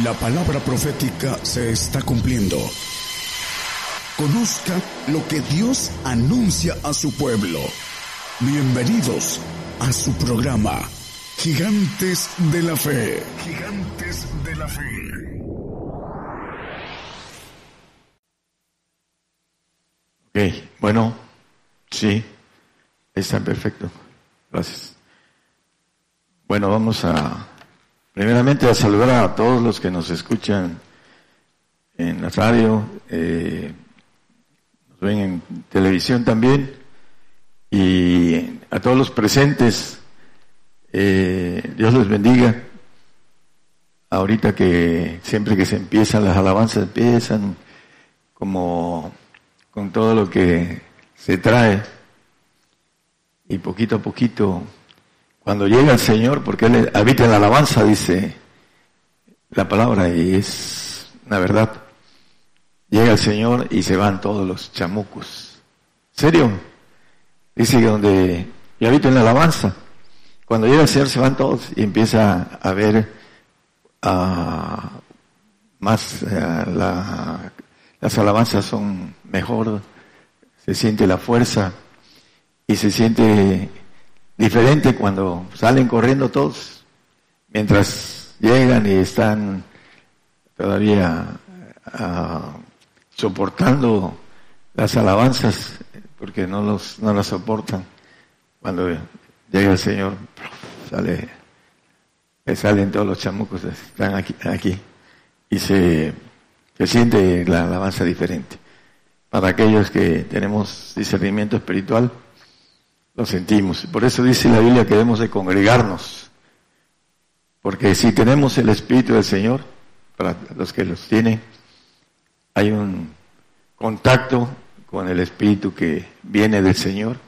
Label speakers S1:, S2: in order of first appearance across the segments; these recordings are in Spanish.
S1: La palabra profética se está cumpliendo. Conozca lo que Dios anuncia a su pueblo. Bienvenidos a su programa, Gigantes de la Fe. Gigantes de la Fe.
S2: Ok, bueno, sí, está perfecto. Gracias. Bueno, vamos a Primeramente a saludar a todos los que nos escuchan en la radio, eh, nos ven en televisión también, y a todos los presentes, eh, Dios les bendiga. Ahorita que siempre que se empiezan las alabanzas empiezan como con todo lo que se trae y poquito a poquito cuando llega el Señor, porque Él habita en la alabanza, dice la palabra, y es la verdad. Llega el Señor y se van todos los chamucos. ¿Serio? Dice que donde yo habito en la alabanza, cuando llega el Señor se van todos y empieza a ver uh, más, eh, las alabanzas son mejor, se siente la fuerza y se siente diferente cuando salen corriendo todos, mientras llegan y están todavía ah, soportando las alabanzas, porque no, los, no las soportan. Cuando llega el Señor, sale, salen todos los chamucos, están aquí, aquí y se siente la alabanza diferente. Para aquellos que tenemos discernimiento espiritual, lo sentimos. Por eso dice la Biblia que debemos de congregarnos. Porque si tenemos el Espíritu del Señor, para los que los tienen, hay un contacto con el Espíritu que viene del Señor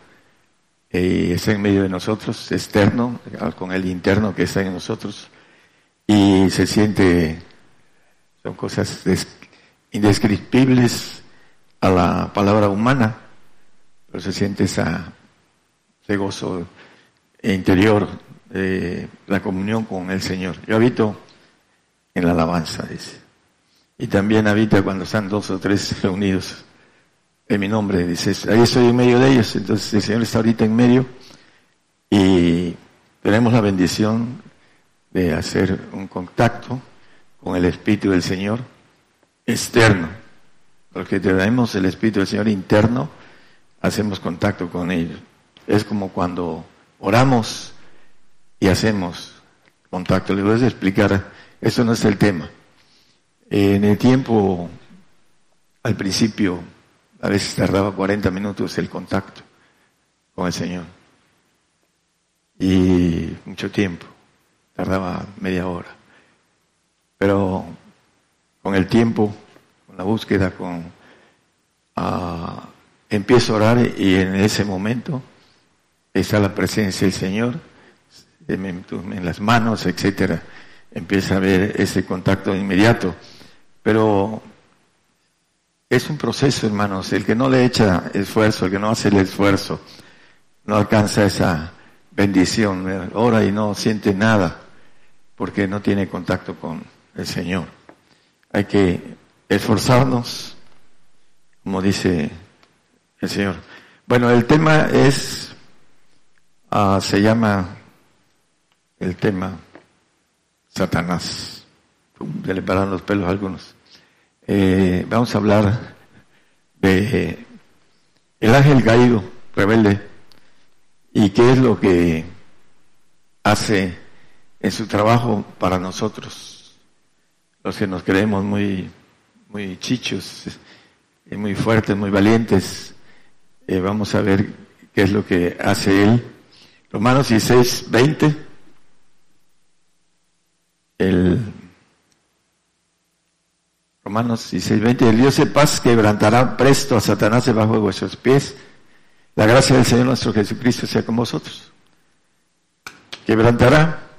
S2: y está en medio de nosotros, externo, con el interno que está en nosotros, y se siente, son cosas indescriptibles a la palabra humana, pero se siente esa ese gozo interior, de la comunión con el Señor. Yo habito en la alabanza, dice. Y también habita cuando están dos o tres reunidos en mi nombre, dice. Ahí estoy en medio de ellos, entonces el Señor está ahorita en medio y tenemos la bendición de hacer un contacto con el Espíritu del Señor externo. Porque tenemos el Espíritu del Señor interno, hacemos contacto con ellos. Es como cuando oramos y hacemos contacto. Le voy a explicar, eso no es el tema. En el tiempo, al principio, a veces tardaba 40 minutos el contacto con el Señor. Y mucho tiempo, tardaba media hora. Pero con el tiempo, con la búsqueda, con ah, empiezo a orar y en ese momento está la presencia del Señor en, las manos, etcétera. Empieza a haber ese contacto inmediato. Pero es un proceso, hermanos. El que no le echa esfuerzo, el que no hace el esfuerzo, no alcanza esa bendición. Ora y no siente nada porque no tiene contacto con el Señor. Hay que esforzarnos, como dice el Señor. Bueno, el tema es Ah, se llama el tema Satanás. Se le paran los pelos a algunos. Eh, vamos a hablar de el ángel caído, rebelde, y qué es lo que hace en su trabajo para nosotros, los que nos creemos muy, muy chichos, muy fuertes, muy valientes. Eh, vamos a ver qué es lo que hace él Romanos 16, 20. El Romanos 16, 20. El Dios de paz quebrantará presto a Satanás debajo de vuestros pies. La gracia del Señor nuestro Jesucristo sea con vosotros. Quebrantará.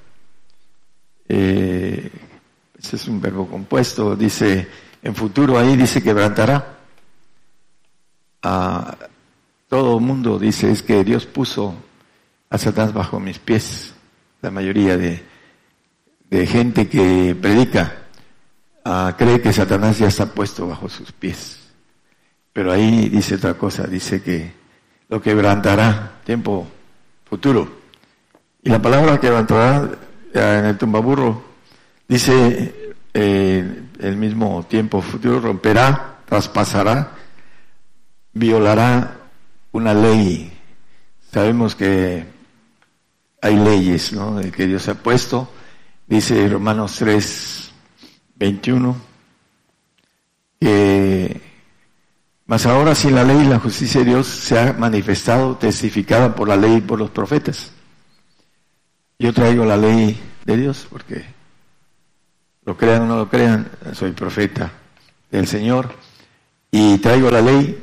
S2: Eh, ese es un verbo compuesto. Dice, en futuro ahí dice quebrantará. A todo mundo dice es que Dios puso Satanás bajo mis pies. La mayoría de, gente que predica ah, cree que Satanás ya está puesto bajo sus pies. Pero ahí dice otra cosa, dice que lo quebrantará, tiempo futuro. Y la palabra quebrantará en el tumbaburro dice eh, el mismo tiempo futuro, romperá, traspasará, violará una ley. Sabemos que hay leyes ¿no? que Dios ha puesto. Dice Romanos 3, 21, que mas ahora sin la ley la justicia de Dios se ha manifestado, testificada por la ley y por los profetas. Yo traigo la ley de Dios porque lo crean o no lo crean, soy profeta del Señor y traigo la ley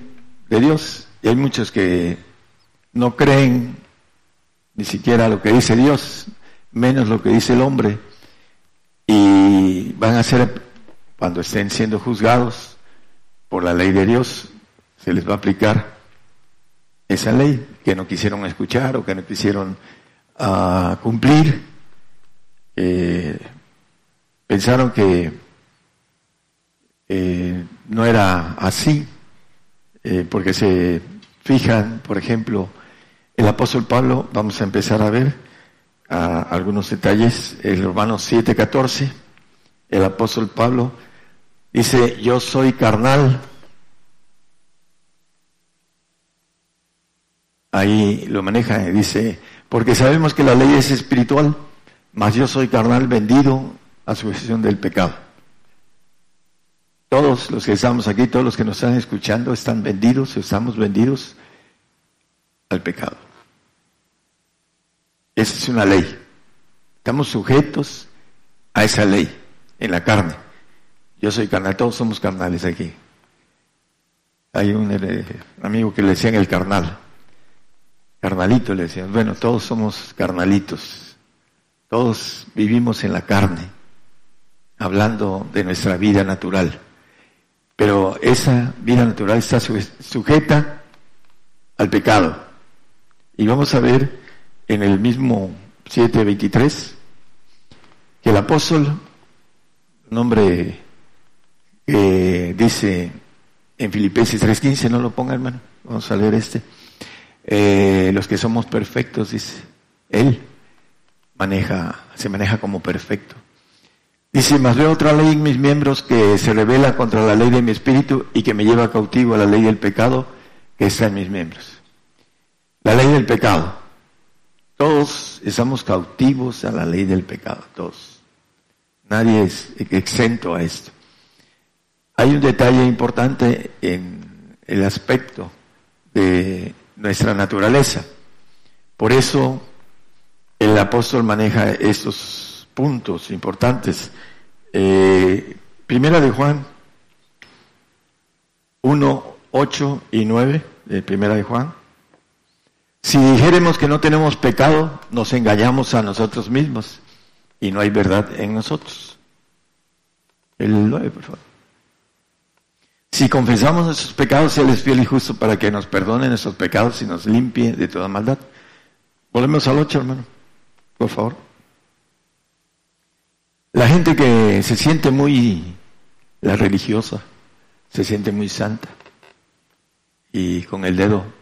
S2: de Dios. Y hay muchos que no creen ni siquiera lo que dice Dios, menos lo que dice el hombre. Y van a ser, cuando estén siendo juzgados por la ley de Dios, se les va a aplicar esa ley que no quisieron escuchar o que no quisieron uh, cumplir. Eh, pensaron que eh, no era así, eh, porque se fijan, por ejemplo, el apóstol Pablo, vamos a empezar a ver uh, algunos detalles, el Romanos 7:14, el apóstol Pablo dice, yo soy carnal, ahí lo maneja dice, porque sabemos que la ley es espiritual, mas yo soy carnal vendido a sujeción del pecado. Todos los que estamos aquí, todos los que nos están escuchando, están vendidos, estamos vendidos al pecado. Esa es una ley. Estamos sujetos a esa ley en la carne. Yo soy carnal, todos somos carnales aquí. Hay un eh, amigo que le decían el carnal. Carnalito le decían, bueno, todos somos carnalitos, todos vivimos en la carne, hablando de nuestra vida natural. Pero esa vida natural está sujeta al pecado. Y vamos a ver en el mismo 7.23 que el apóstol, nombre que dice en Filipenses 3.15, no lo ponga hermano, vamos a leer este eh, los que somos perfectos, dice, Él maneja, se maneja como perfecto. Dice, más veo otra ley en mis miembros que se revela contra la ley de mi espíritu y que me lleva cautivo a la ley del pecado que está en mis miembros. La ley del pecado. Todos estamos cautivos a la ley del pecado, todos. Nadie es exento a esto. Hay un detalle importante en el aspecto de nuestra naturaleza. Por eso el apóstol maneja estos puntos importantes. Eh, primera de Juan 1, 8 y 9, de primera de Juan. Si dijéremos que no tenemos pecado, nos engañamos a nosotros mismos y no hay verdad en nosotros. El 9, por favor. Si confesamos nuestros pecados, Él es fiel y justo para que nos perdone nuestros pecados y nos limpie de toda maldad. Volvemos al 8, hermano, por favor. La gente que se siente muy, la religiosa, se siente muy santa y con el dedo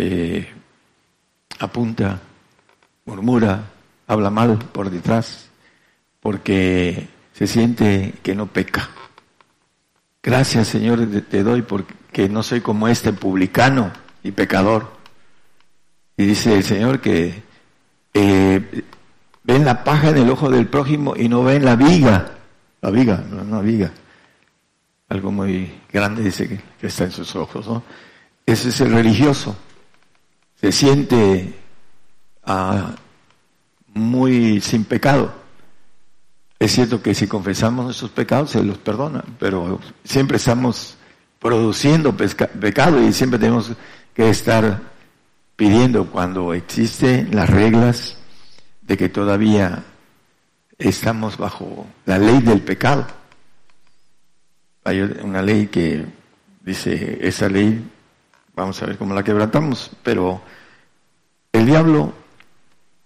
S2: eh, apunta, murmura, habla mal por detrás, porque se siente que no peca Gracias, Señor, te doy porque no soy como este publicano y pecador. Y dice el Señor que eh, ven la paja en el ojo del prójimo y no ven la viga. La viga, no una viga. Algo muy grande dice que, está en sus ojos. Ese es el religioso. Se siente ah, muy sin pecado. Es cierto que si confesamos nuestros pecados se los perdona, pero siempre estamos produciendo pecado y siempre tenemos que estar pidiendo cuando existen las reglas de que todavía estamos bajo la ley del pecado. Hay una ley que dice, esa ley, vamos a ver cómo la quebrantamos, pero el diablo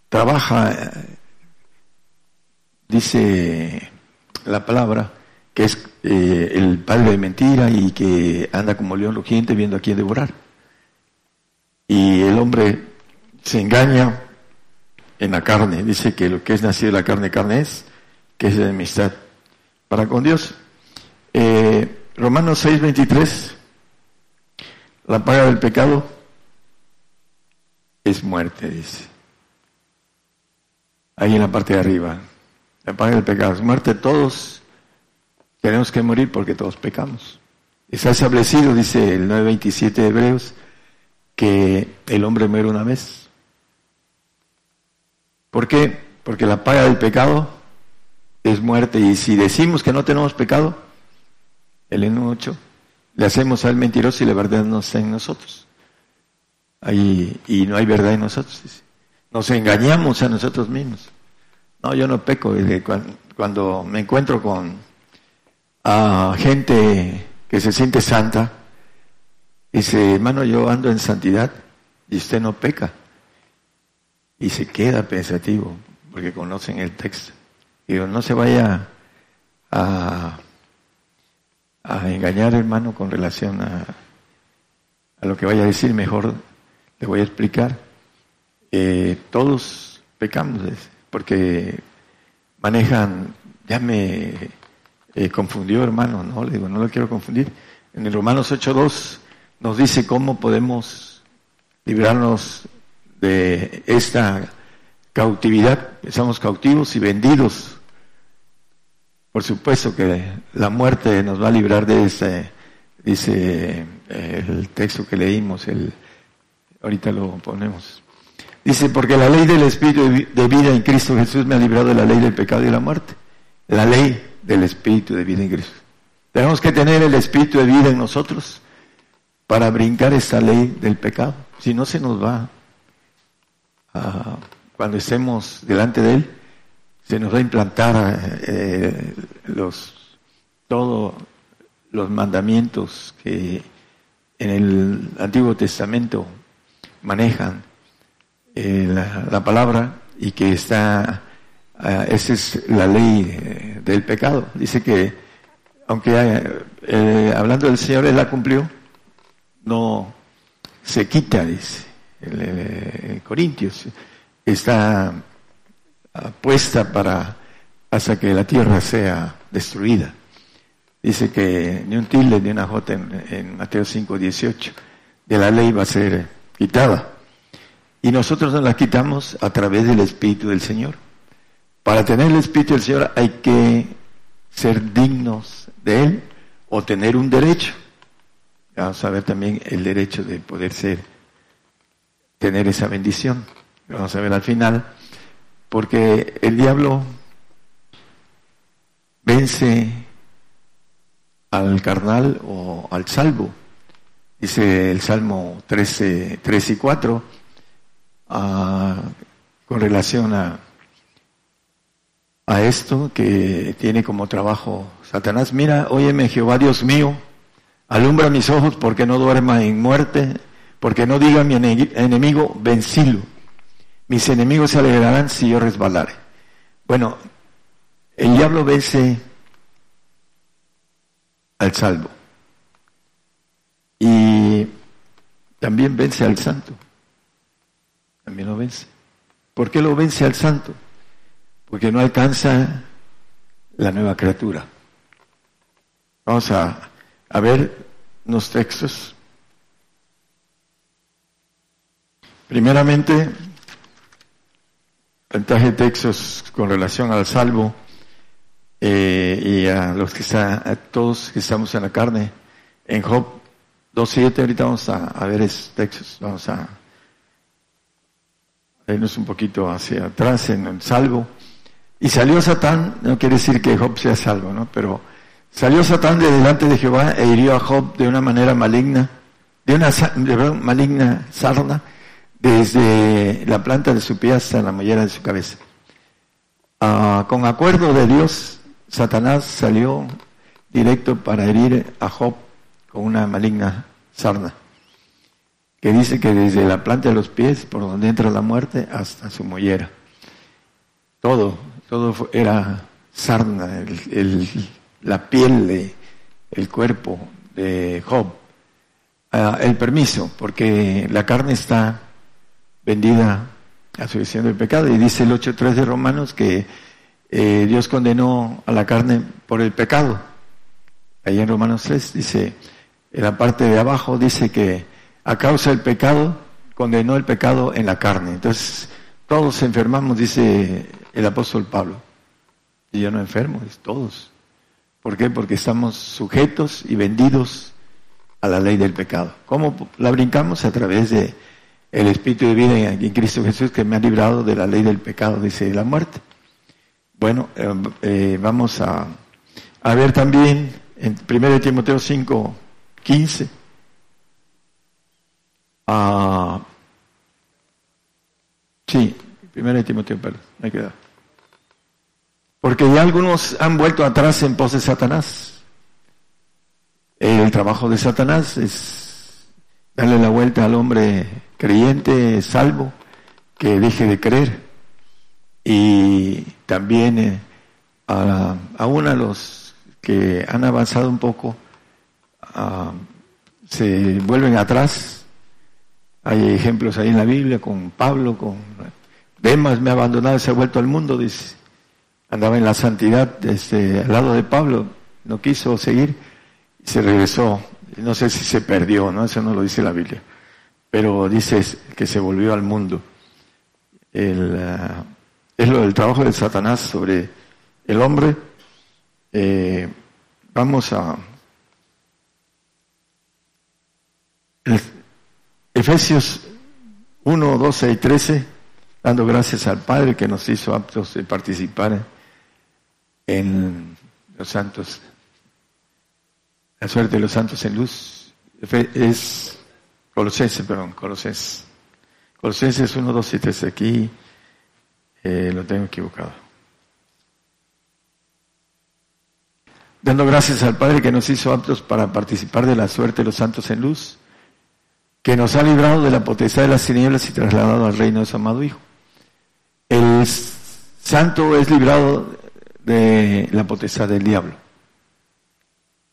S2: trabaja Dice la palabra, que es eh, el padre de mentira y que anda como león rugiente viendo a quién devorar. Y el hombre se engaña en la carne, dice que lo que es nacido de la carne, carne es, que es de enemistad para con Dios. Eh, Romanos 6:23, la paga del pecado es muerte, dice. Ahí en la parte de arriba, la paga del pecado es muerte, todos tenemos que morir porque todos pecamos. Está establecido, dice el 9.27 de Hebreos, que el hombre muere una vez. ¿Por qué? Porque la paga del pecado es muerte. Y si decimos que no tenemos pecado, el n 8, le hacemos al mentiroso y la verdad no está en nosotros. Ahí, y no hay verdad en nosotros. Nos engañamos a nosotros mismos. No, yo no peco. Cuando me encuentro con a gente que se siente santa, dice, hermano, yo ando en santidad y usted no peca. Y se queda pensativo, porque conocen el texto. Y no se vaya a, a engañar, hermano, con relación a, lo que vaya a decir, mejor le voy a explicar. Eh, todos pecamos, porque manejan, ya me eh, confundió, hermano, no, le digo, no lo quiero confundir. En el Romanos 8.2 nos dice cómo podemos librarnos de esta cautividad. Estamos cautivos y vendidos. Por supuesto que la muerte nos va a librar de ese, dice eh, el texto que leímos, el, ahorita lo ponemos. Dice, porque la ley del Espíritu de vida en Cristo Jesús me ha librado de la ley del pecado y la muerte. La ley del Espíritu de vida en Cristo. Tenemos que tener el Espíritu de vida en nosotros para brincar esa ley del pecado. Si no se nos va, cuando estemos delante de Él, se nos va a implantar eh, los todos los mandamientos que en el Antiguo Testamento manejan eh, la, palabra y que está, uh, esa es la ley del pecado. Dice que, aunque eh, hablando del Señor, Él la cumplió, no se quita, dice, el, Corintios, está puesta para hasta que la tierra sea destruida. Dice que ni un tilde ni una jota en, en Mateo 5, 18 de la ley va a ser quitada. Y nosotros nos la quitamos a través del Espíritu del Señor. Para tener el Espíritu del Señor hay que ser dignos de Él o tener un derecho. Vamos a ver también el derecho de poder ser, tener esa bendición. Vamos a ver al final, porque el diablo vence al carnal o al salvo. Dice el Salmo 13, 3 y 4, ah, con relación a, a esto que tiene como trabajo Satanás. Mira, óyeme Jehová Dios mío, Alumbra mis ojos porque no duerma en muerte, porque no diga mi enemigo, vencilo. Mis enemigos se alegrarán si yo resbalare. Bueno, el diablo vence al salvo. Y también vence al santo. También lo vence. ¿Por qué lo vence al santo? Porque no alcanza la nueva criatura. Vamos a ver los textos. Primeramente, ventaja de textos con relación al salvo eh, y a los que están, a todos que estamos en la carne. En Job 2.7, ahorita vamos a, ver esos textos, vamos a, irnos un poquito hacia atrás en el salvo. Y salió Satán, no quiere decir que Job sea salvo, ¿no? Pero Salió Satán de delante de Jehová e hirió a Job de una manera maligna, de una maligna sarna, desde la planta de su pie hasta la mollera de su cabeza. Ah, con acuerdo de Dios, Satanás salió directo para herir a Job con una maligna sarna, que dice que desde la planta de los pies, por donde entra la muerte, hasta su mollera. Todo, todo era sarna, la piel, de, el cuerpo de Job, ah, el permiso, porque la carne está vendida a su visión del pecado. Y dice el 8.3 de Romanos que eh, Dios condenó a la carne por el pecado. Ahí en Romanos 3 dice, en la parte de abajo dice que a causa del pecado condenó el pecado en la carne. Entonces, todos enfermamos, dice el apóstol Pablo. Y yo no enfermo, es todos. ¿Por qué? Porque estamos sujetos y vendidos a la ley del pecado. ¿Cómo la brincamos? A través de el Espíritu de vida en Cristo Jesús que me ha librado de la ley del pecado, dice la muerte. Bueno, eh, eh, vamos a, ver también en 1 Timoteo 5, 15. Ah, sí, 1 Timoteo, perdón, me queda. Porque ya algunos han vuelto atrás en pos de Satanás. El trabajo de Satanás es darle la vuelta al hombre creyente, salvo, que deje de creer. Y también eh, a, aún a los que han avanzado un poco, se vuelven atrás. Hay ejemplos ahí en la Biblia con Pablo, con Demas me ha abandonado, se ha vuelto al mundo, dice. Andaba en la santidad este, al lado de Pablo, no quiso seguir se regresó. No sé si se perdió, ¿no? Eso no lo dice la Biblia. Pero dice que se volvió al mundo. El, ah, es lo del trabajo de Satanás sobre el hombre. Eh, vamos a Efesios 1, 12 y 13, dando gracias al Padre que nos hizo aptos de participar en los santos, la suerte de los santos en luz. Es Colosenses, perdón, Colosenses. Colosenses 1, 2 y 3 aquí eh, lo tengo equivocado. Dando gracias al Padre que nos hizo aptos para participar de la suerte de los santos en luz, que nos ha librado de la potestad de las tinieblas y trasladado al reino de su amado Hijo. El santo es librado de la potestad del diablo.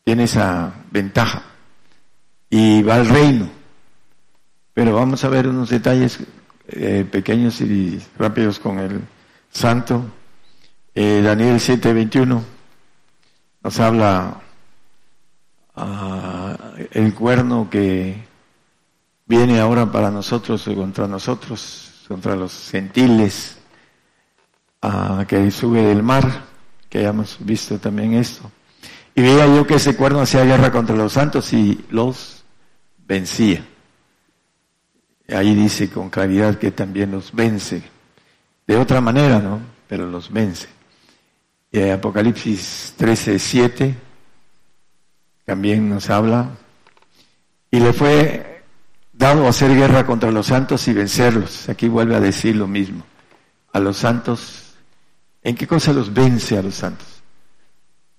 S2: Tiene esa ventaja. Y va al reino. Pero vamos a ver unos detalles eh, pequeños y rápidos con el santo. Eh, Daniel 7:21 nos habla uh, el cuerno que viene ahora para nosotros y contra nosotros, contra los gentiles, uh, que sube del mar, que hayamos visto también esto. Y veía yo que ese cuerno hacía guerra contra los santos y los vencía. Ahí dice con claridad que también los vence. De otra manera, ¿no? Pero los vence. Y Apocalipsis 13, 7 también nos habla. Y le fue dado hacer guerra contra los santos y vencerlos. Aquí vuelve a decir lo mismo. A los santos, ¿en qué cosa los vence a los santos?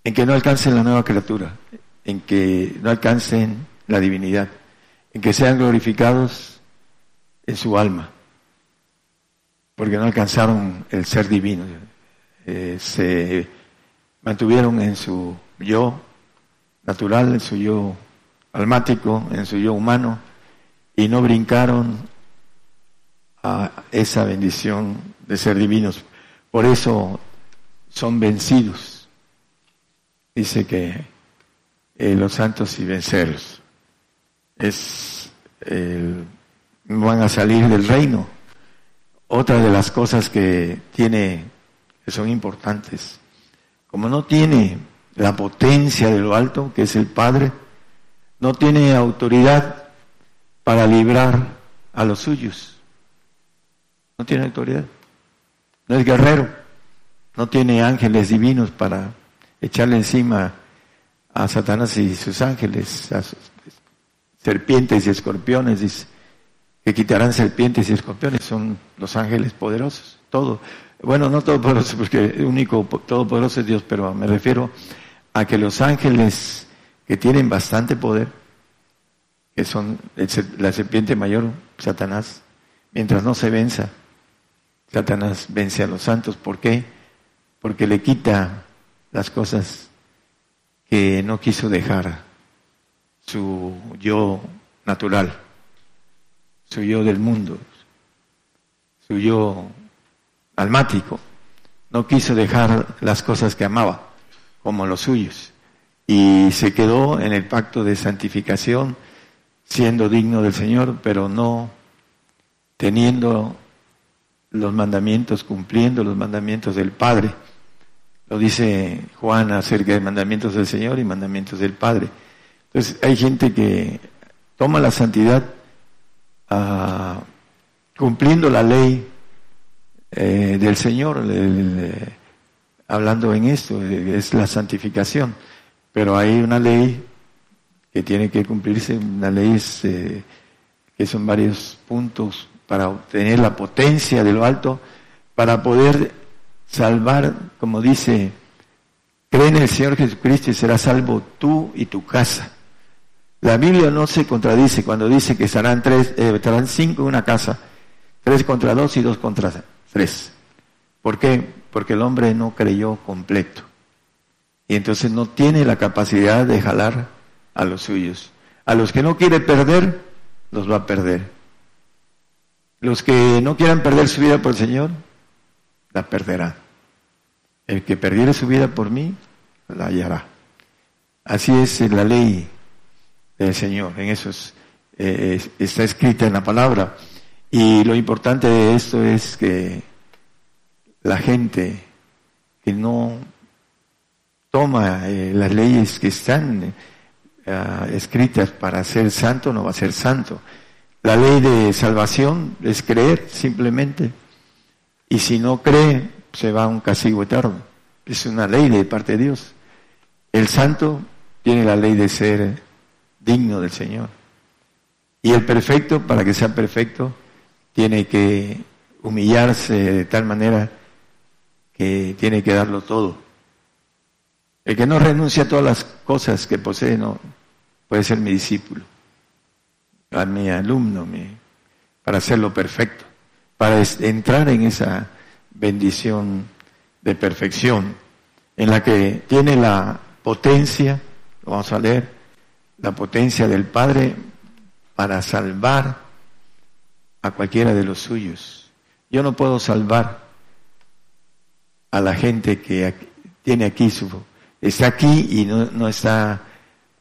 S2: En que no alcancen la nueva criatura, en que no alcancen la divinidad, en que sean glorificados en su alma, porque no alcanzaron el ser divino, eh, se mantuvieron en su yo natural, en su yo almático, en su yo humano, y no brincaron a esa bendición de ser divinos. Por eso son vencidos. Dice que eh, los santos y vencerlos. Es el van a salir del reino. Otra de las cosas que tiene, que son importantes, como no tiene la potencia de lo alto, que es el Padre, no tiene autoridad para librar a los suyos. No tiene autoridad. No es guerrero. No tiene ángeles divinos para echarle encima a Satanás y sus ángeles, a sus serpientes y escorpiones, dice que quitarán serpientes y escorpiones, son los ángeles poderosos, todo. Bueno, no todopoderosos, porque el único todopoderoso es Dios, pero me refiero a que los ángeles que tienen bastante poder, que son la serpiente mayor, Satanás, mientras no se venza, Satanás vence a los santos. ¿Por qué? Porque le quita las cosas que no quiso dejar su yo natural, su yo del mundo, su yo almático. No quiso dejar las cosas que amaba, como los suyos, y se quedó en el pacto de santificación, siendo digno del Señor, pero no teniendo los mandamientos, cumpliendo los mandamientos del Padre. Lo dice Juan acerca de mandamientos del Señor y mandamientos del Padre. Entonces hay gente que toma la santidad cumpliendo la ley eh, del Señor, hablando en esto, es la santificación. Pero hay una ley que tiene que cumplirse, una ley eh, que son varios puntos para obtener la potencia de lo alto, para poder salvar, como dice, cree en el Señor Jesucristo y serás salvo tú y tu casa. La Biblia no se contradice cuando dice que estarán tres, eh, estarán cinco en una casa, tres contra dos y dos contra tres. ¿Por qué? Porque el hombre no creyó completo. Y entonces no tiene la capacidad de jalar a los suyos. A los que no quiere perder, los va a perder. Los que no quieran perder su vida por el Señor, la perderán. El que perdiere su vida por mí, la hallará. Así es la ley del Señor, en eso eh, está escrita en la palabra. Y lo importante de esto es que la gente que no toma eh, las leyes que están eh, escritas para ser santo, no va a ser santo. La ley de salvación es creer simplemente. Y si no cree, se va a un castigo eterno. Es una ley de parte de Dios. El santo tiene la ley de ser digno del Señor. Y el perfecto, para que sea perfecto, tiene que humillarse de tal manera que tiene que darlo todo. El que no renuncia a todas las cosas que posee no puede ser mi discípulo, mi alumno, para hacerlo perfecto, para entrar en esa bendición de perfección, en la que tiene la potencia, lo vamos a leer, la potencia del Padre para salvar a cualquiera de los suyos. Yo no puedo salvar a la gente que tiene aquí su, está aquí y no, está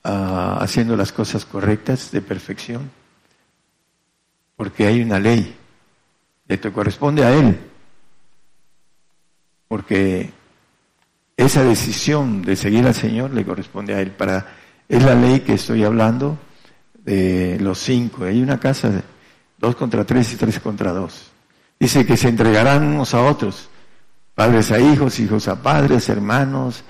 S2: ah, haciendo las cosas correctas de perfección, porque hay una ley, esto corresponde a él porque esa decisión de seguir al Señor le corresponde a Él. Para, es la ley que estoy hablando de los cinco. Hay una casa de dos contra tres y tres contra dos. Dice que se entregarán unos a otros, padres a hijos, hijos a padres, hermanos.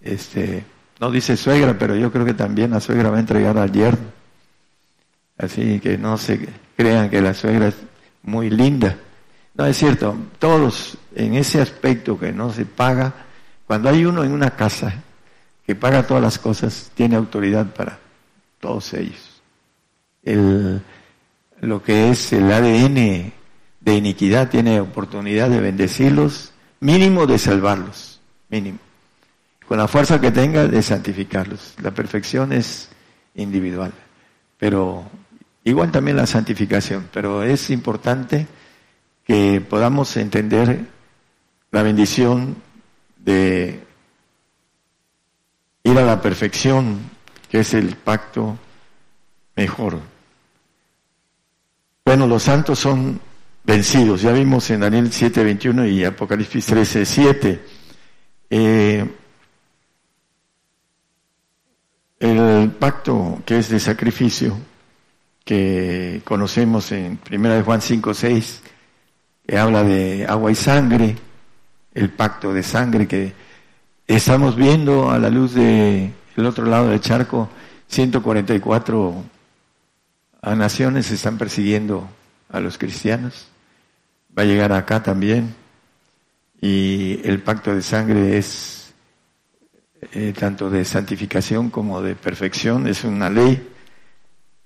S2: Este, no dice suegra, pero yo creo que también la suegra va a entregar al yerno. Así que no se crean que la suegra es muy linda. No, es cierto, todos en ese aspecto que no se paga, cuando hay uno en una casa que paga todas las cosas, tiene autoridad para todos ellos. El, lo que es el ADN de iniquidad tiene oportunidad de bendecirlos, mínimo de salvarlos, mínimo. Con la fuerza que tenga de santificarlos. La perfección es individual, pero igual también la santificación, pero es importante que podamos entender la bendición de ir a la perfección, que es el pacto mejor. Bueno, los santos son vencidos, ya vimos en Daniel 7:21 y Apocalipsis 13:7. Eh, el pacto que es de sacrificio, que conocemos en 1 Juan 5:6, que habla de agua y sangre, el pacto de sangre que estamos viendo a la luz de el otro lado del charco, 144 naciones están persiguiendo a los cristianos. Va a llegar acá también. Y el pacto de sangre es eh, tanto de santificación como de perfección, es una ley.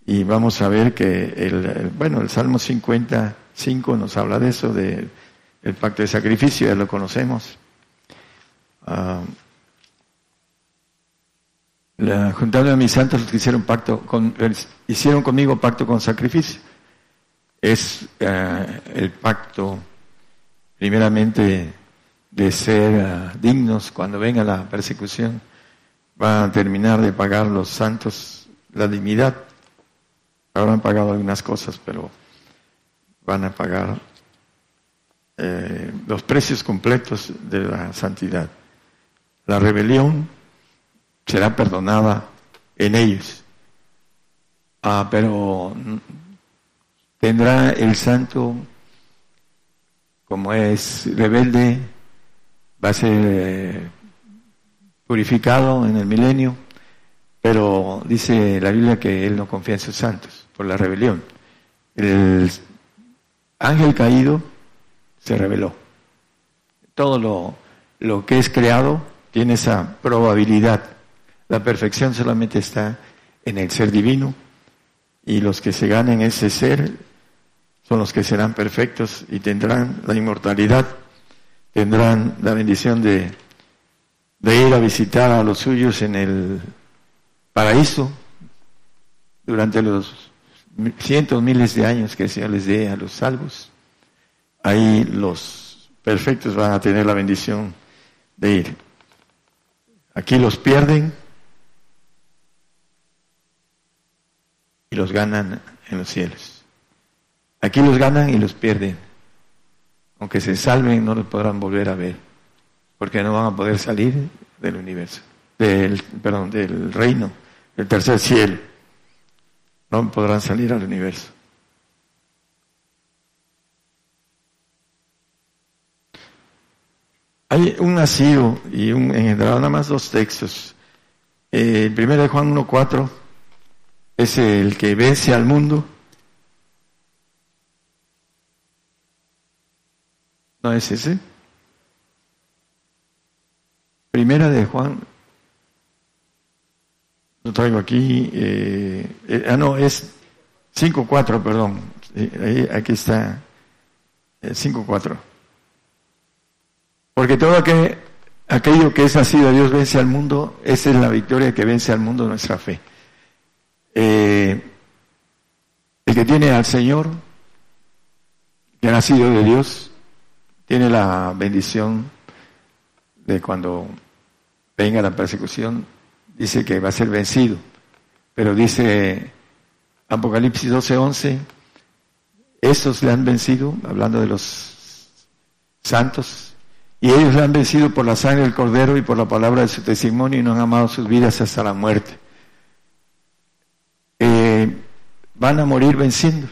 S2: Y vamos a ver que el bueno, el Salmo 50 5 nos habla de eso, del pacto de sacrificio, ya lo conocemos. Ah, La, juntando a mis santos los que hicieron pacto con, hicieron conmigo pacto con sacrificio. Es eh, el pacto primeramente de ser eh, dignos cuando venga la persecución. Van a terminar de pagar los santos la dignidad. Habrán pagado algunas cosas, pero van a pagar eh, los precios completos de la santidad. La rebelión será perdonada en ellos. Ah, pero tendrá el santo, como es rebelde, va a ser eh, purificado en el milenio, pero dice la Biblia que él no confía en sus santos por la rebelión. El ángel caído se reveló. Todo lo, lo que es creado tiene esa probabilidad. La perfección solamente está en el ser divino y los que se ganen ese ser son los que serán perfectos y tendrán la inmortalidad, tendrán la bendición de, de ir a visitar a los suyos en el paraíso durante los cientos, miles de años que el Señor les dé a los salvos. Ahí los perfectos van a tener la bendición de ir. Aquí los pierden y los ganan en los cielos. Aquí los ganan y los pierden. Aunque se salven, no los podrán volver a ver, porque no van a poder salir del universo, del, perdón, del reino, del tercer cielo. No podrán salir al universo. Hay un nacido y un engendrado, nada más dos textos. Eh, el primero de Juan 1.4 es el que vence al mundo. ¿No es ese? Primera de Juan, lo traigo aquí, eh, eh, ah no, es 5.4, perdón, ahí, aquí está, 5.4. Porque todo aquello que es nacido de Dios vence al mundo, esa es la victoria que vence al mundo nuestra fe. Eh, el que tiene al Señor, que ha nacido de Dios, tiene la bendición de cuando venga la persecución, dice que va a ser vencido. Pero dice Apocalipsis 12:11, esos le han vencido, hablando de los santos, y ellos han vencido por la sangre del Cordero y por la palabra de su testimonio y no han amado sus vidas hasta la muerte. Eh, van a morir venciendo,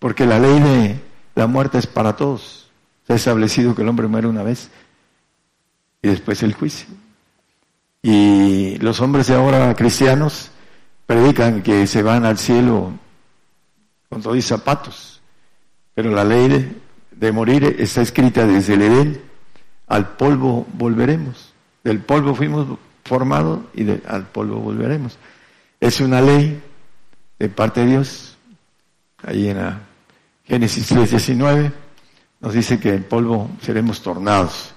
S2: porque la ley de la muerte es para todos. Se ha establecido que el hombre muere una vez y después el juicio. Y los hombres de ahora cristianos predican que se van al cielo con todos zapatos, pero la ley de, de morir está escrita desde el Edén al polvo volveremos. Del polvo fuimos formados y al polvo volveremos. Es una ley de parte de Dios. Ahí en la Génesis 3.19 nos dice que el polvo seremos tornados.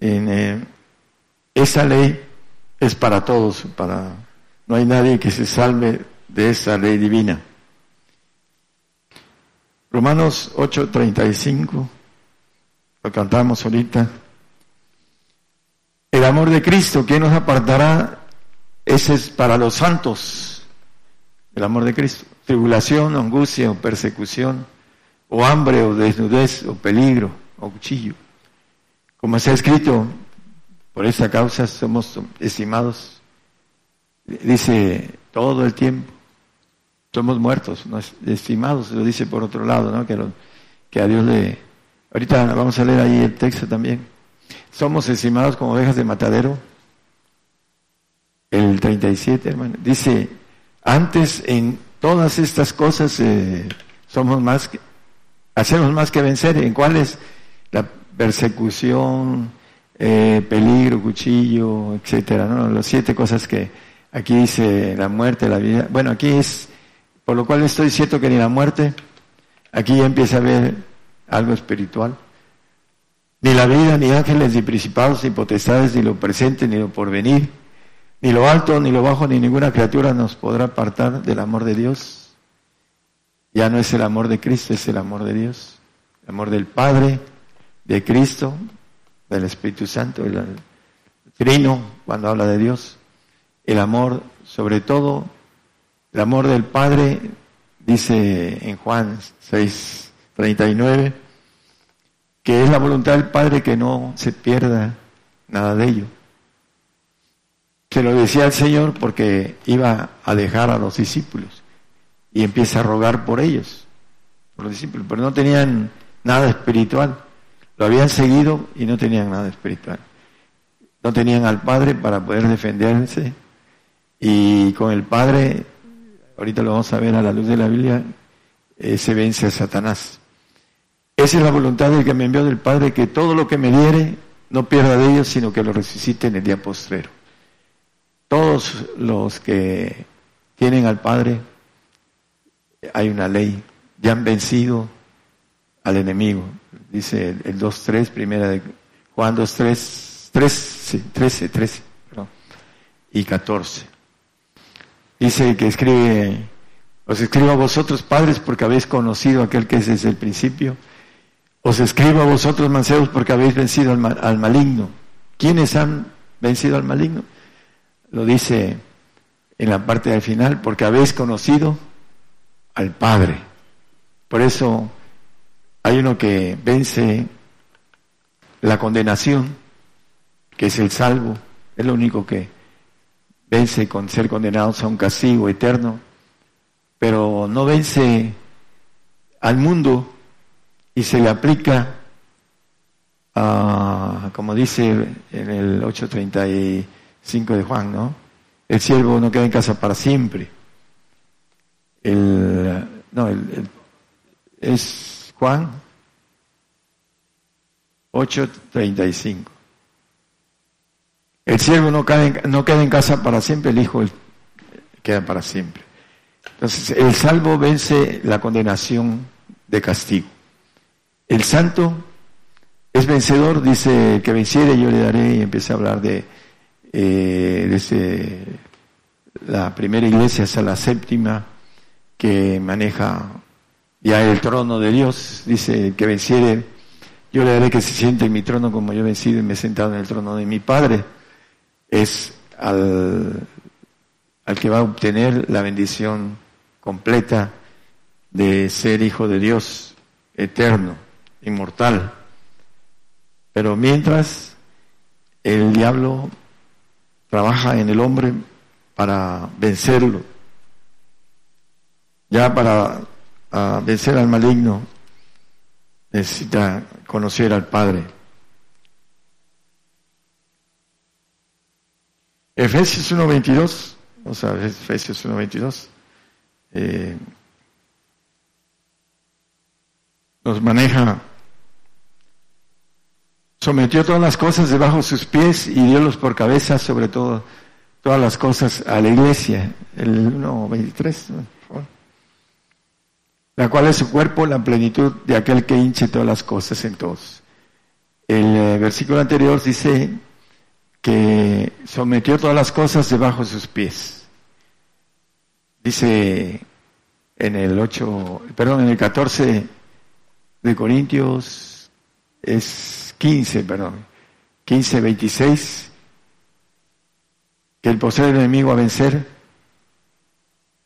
S2: En, eh, esa ley es para todos, para no hay nadie que se salve de esa ley divina. Romanos 8:35 lo cantamos ahorita. El amor de Cristo, ¿quién nos apartará? Ese es para los santos. El amor de Cristo. Tribulación, angustia persecución, o hambre o desnudez o peligro o cuchillo. Como se ha escrito, por esta causa somos estimados, dice todo el tiempo, somos muertos, no estimados, lo dice por otro lado, ¿no? que, que a Dios le, Ahorita vamos a leer ahí el texto también. Somos estimados como ovejas de matadero. El 37, hermano. Dice, antes en todas estas cosas eh, somos más hacemos más que vencer. ¿En cuáles? La persecución, eh, peligro, cuchillo, etcétera, ¿no? Las siete cosas que aquí dice la muerte, la vida. Bueno, aquí es, por lo cual estoy cierto que ni la muerte, aquí empieza a ver algo espiritual. Ni la vida, ni ángeles, ni principados, ni potestades, ni lo presente, ni lo porvenir, Ni lo alto, ni lo bajo, ni ninguna criatura nos podrá apartar del amor de Dios. Ya no es el amor de Cristo, es el amor de Dios. El amor del Padre, de Cristo, del Espíritu Santo, el trino, cuando habla de Dios. El amor, sobre todo, el amor del Padre, dice en Juan 6, 39, que es la voluntad del Padre que no se pierda nada de ello. Se lo decía el Señor porque iba a dejar a los discípulos y empieza a rogar por ellos, por los discípulos, pero no tenían nada espiritual. Lo habían seguido y no tenían nada espiritual. No tenían al Padre para poder defenderse y con el Padre, ahorita lo vamos a ver a la luz de la Biblia, eh, se vence a Satanás. Esa es la voluntad del que me envió del Padre, que todo lo que me diere no pierda de ellos, sino que lo resucite en el día postrero. Todos los que tienen al Padre, hay una ley, ya han vencido al enemigo. Dice el 2.3, primera de Juan 2.3, 13, 13, 13, y 14. Dice que escribe, os escribo a vosotros padres porque habéis conocido a aquel que es desde el principio. Os escribo a vosotros mancebos porque habéis vencido al, al maligno. ¿Quiénes han vencido al maligno? lo dice en la parte del final, porque habéis conocido al Padre. Por eso hay uno que vence la condenación, que es el salvo, es lo único que vence con ser condenados a un castigo eterno, pero no vence al mundo y se le aplica a, como dice en el 830 y 5 de Juan, ¿no? El siervo no queda en casa para siempre. El, no, el, es Juan 8:35. El siervo no en, no queda en casa para siempre, el hijo queda para siempre. Entonces, el salvo vence la condenación de castigo. El santo es vencedor, dice que venciere yo le daré, y empieza a hablar de eh, la primera iglesia hasta la séptima, que maneja ya el trono de Dios, dice que venciere, yo le daré que se siente en mi trono como yo he vencido y me he sentado en el trono de mi Padre. Es al, al que va a obtener la bendición completa de ser hijo de Dios, eterno, inmortal. Pero mientras el diablo trabaja en el hombre para vencerlo. Ya para vencer al maligno necesita conocer al Padre. Efesios 1.22, o sea, Efesios 1.22, eh, nos maneja sometió todas las cosas debajo de sus pies y diólos por cabeza sobre todo todas las cosas a la iglesia. El 1.23. La cual es su cuerpo, la plenitud de aquel que hinche todas las cosas en todos. El eh, versículo anterior dice que sometió todas las cosas debajo de sus pies. Dice en el 8, perdón, en el 14 de Corintios es 15, perdón, 15, 26, que el poseer enemigo a vencer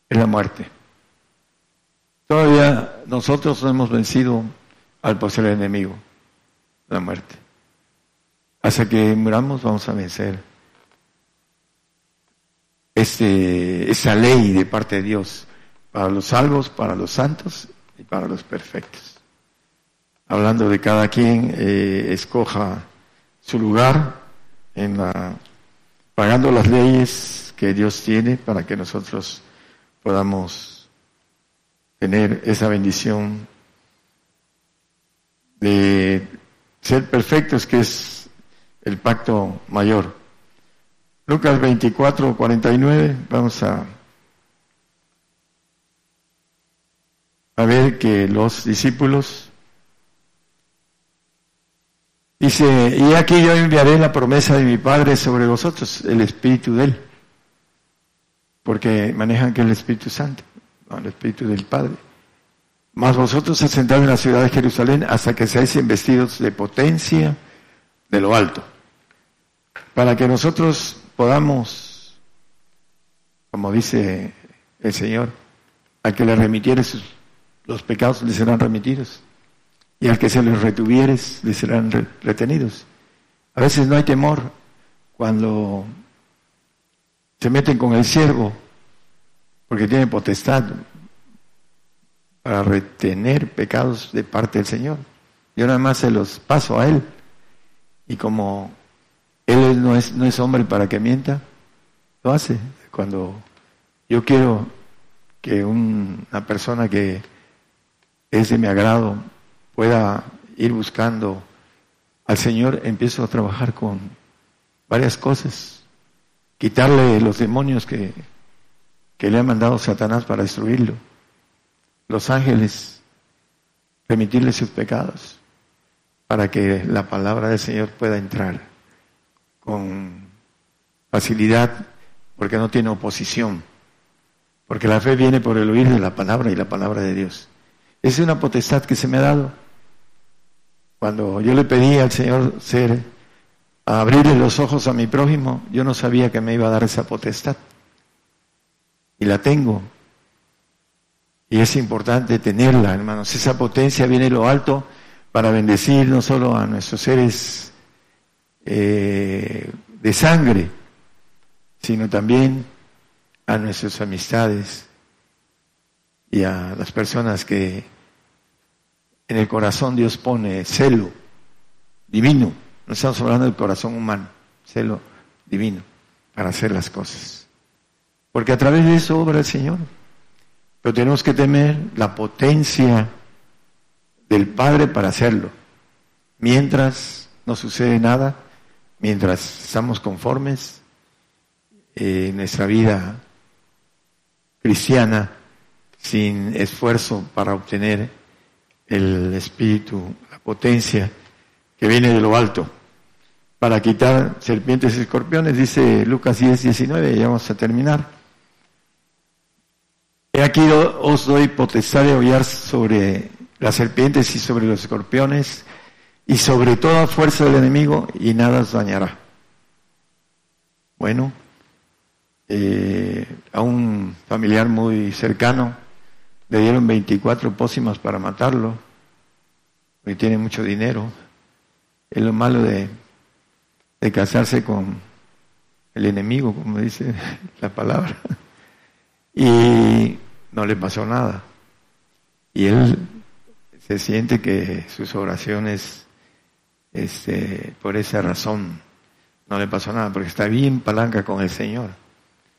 S2: es la muerte. Todavía nosotros no hemos vencido al poseer enemigo, la muerte. Hasta que muramos vamos a vencer este, esa ley de parte de Dios para los salvos, para los santos y para los perfectos hablando de cada quien eh, escoja su lugar en la, pagando las leyes que Dios tiene para que nosotros podamos tener esa bendición de ser perfectos, que es el pacto mayor. Lucas 24, 49, vamos a, a ver que los discípulos Dice, y aquí yo enviaré la promesa de mi Padre sobre vosotros, el Espíritu de Él. porque manejan que el Espíritu Santo, el Espíritu del Padre. Mas vosotros se sentad en la ciudad de Jerusalén hasta que seáis investidos de potencia de lo alto, para que nosotros podamos, como dice el Señor, al que le remitieres los pecados le serán remitidos, y al que se les retuvieres le serán retenidos. A veces no hay temor cuando se meten con el siervo, porque tiene potestad para retener pecados de parte del Señor. Yo nada más se los paso a Él. Y como Él no es, no es hombre para que mienta, lo hace. Cuando yo quiero que una persona que es de mi agrado pueda ir buscando al Señor, empiezo a trabajar con varias cosas. Quitarle los demonios que, que le ha mandado Satanás para destruirlo los ángeles, permitirle sus pecados, para que la palabra del Señor pueda entrar con facilidad, porque no tiene oposición, porque la fe viene por el oír de la palabra y la palabra de Dios. Es una potestad que se me ha dado. Cuando yo le pedí al Señor ser, abrirle los ojos a mi prójimo, yo no sabía que me iba a dar esa potestad. Y la tengo, y es importante tenerla, hermanos. Esa potencia viene de lo alto para bendecir no solo a nuestros seres eh, de sangre, sino también a nuestras amistades y a las personas que en el corazón Dios pone celo divino. No estamos hablando del corazón humano, celo divino para hacer las cosas. Porque a través de eso obra el Señor. Pero tenemos que temer la potencia del Padre para hacerlo. Mientras no sucede nada, mientras estamos conformes en nuestra vida cristiana, sin esfuerzo para obtener el espíritu, la potencia que viene de lo alto, para quitar serpientes y escorpiones, dice Lucas 10, 19, ya vamos a terminar. He aquí os doy potestad de hollar sobre las serpientes y sobre los escorpiones y sobre toda fuerza del enemigo y nada os dañará. Bueno, eh, a un familiar muy cercano le dieron 24 pócimas para matarlo, porque tiene mucho dinero. Es lo malo de, de casarse con el enemigo, como dice la palabra. Y no le pasó nada. Y él se siente que sus oraciones, este, por esa razón, no le pasó nada, porque está bien palanca con el Señor.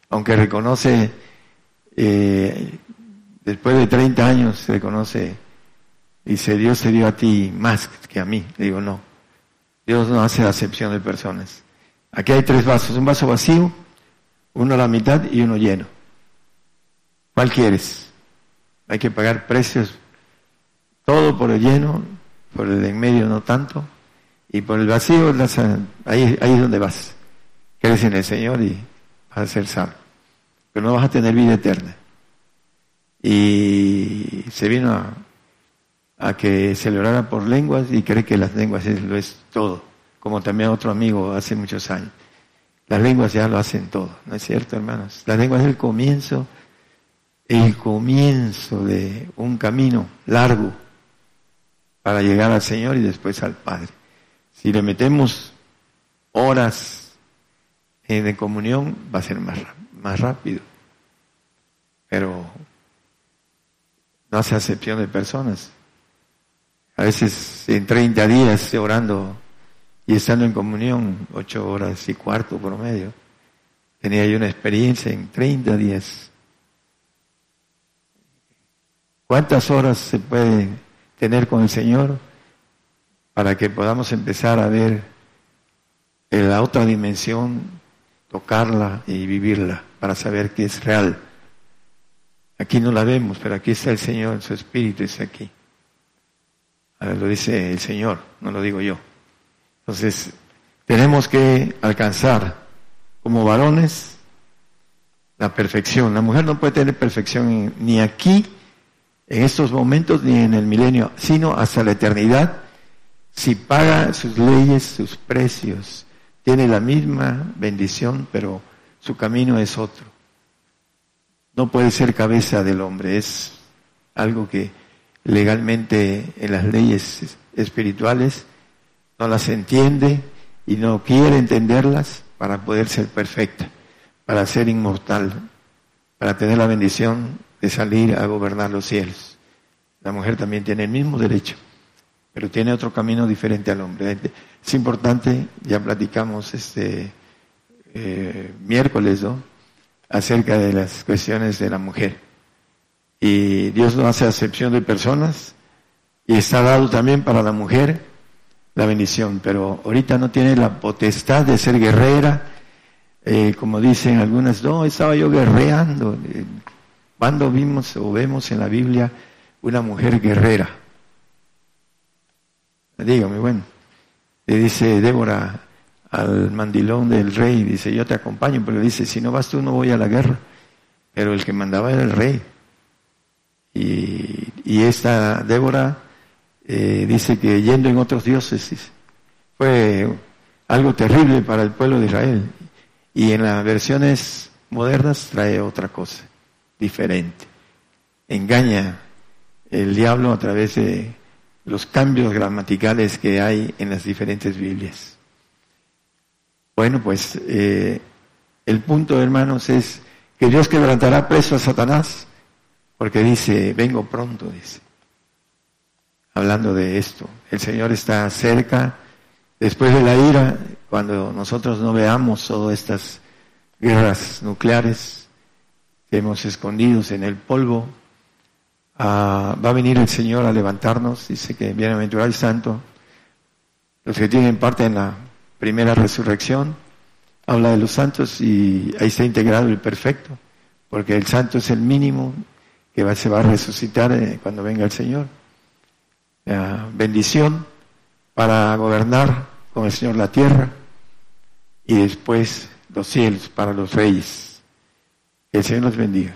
S2: Aunque reconoce, eh, después de 30 años, reconoce, dice, Dios se dio a ti más que a mí. Le digo, no, Dios no hace acepción de personas. Aquí hay tres vasos, un vaso vacío, uno a la mitad y uno lleno. ¿Cuál quieres? Hay que pagar precios, todo por el lleno, por el en medio no tanto, y por el vacío, ahí, ahí es donde vas. Crees en el Señor y vas a ser salvo. Pero no vas a tener vida eterna. Y se vino a, que se le por lenguas y cree que las lenguas es, lo es todo, como también otro amigo hace muchos años. Las lenguas ya lo hacen todo, ¿no es cierto, hermanos? Las lenguas es el comienzo el comienzo de un camino largo para llegar al Señor y después al Padre. Si le metemos horas de comunión, va a ser más, más rápido. Pero no hace acepción de personas. A veces en 30 días orando y estando en comunión, ocho horas y cuarto promedio, tenía yo una experiencia en 30 días ¿Cuántas horas se puede tener con el Señor para que podamos empezar a ver la otra dimensión, tocarla y vivirla para saber que es real? Aquí no la vemos, pero aquí está el Señor, su Espíritu está aquí. lo dice el Señor, no lo digo yo. Entonces, tenemos que alcanzar como varones la perfección. La mujer no puede tener perfección ni aquí, en estos momentos, ni en el milenio, sino hasta la eternidad, si paga sus leyes, sus precios. Tiene la misma bendición, pero su camino es otro. No puede ser cabeza del hombre, es algo que legalmente en las leyes espirituales no las entiende y no quiere entenderlas para poder ser perfecta para ser inmortal, para tener la bendición de salir a gobernar los cielos. La mujer también tiene el mismo derecho, pero tiene otro camino diferente al hombre. Es importante, ya platicamos este eh, miércoles, ¿no? Acerca de las cuestiones de la mujer. Y Dios no hace acepción de personas y está dado también para la mujer la bendición, pero ahorita no tiene la potestad de ser guerrera, eh, como dicen algunas, no, estaba yo guerreando. cuando vimos o vemos en la Biblia una mujer guerrera? Dígame, bueno, le dice Débora al mandilón del rey, dice, yo te acompaño, pero dice, si no vas tú no voy a la guerra. Pero el que mandaba era el rey. Y, esta Débora eh, dice que yendo en otros dioses fue algo terrible para el pueblo de Israel. Y en las versiones modernas trae otra cosa, diferente. Engaña el diablo a través de los cambios gramaticales que hay en las diferentes Biblias. Bueno, pues eh, el punto, hermanos, es que Dios quebrantará preso a Satanás, porque dice, vengo pronto, dice. Hablando de esto, el Señor está cerca, después de la ira, cuando nosotros no veamos todas estas guerras nucleares que hemos escondidos en el polvo, ah, va a venir el Señor a levantarnos, dice que bienaventurado el santo, los que tienen parte en la primera resurrección, habla de los santos y ahí está integrado el perfecto, porque el santo es el mínimo que se va a resucitar eh, cuando venga el Señor. bendición para gobernar con el Señor la tierra y después los cielos para los reyes. Que el Señor los bendiga.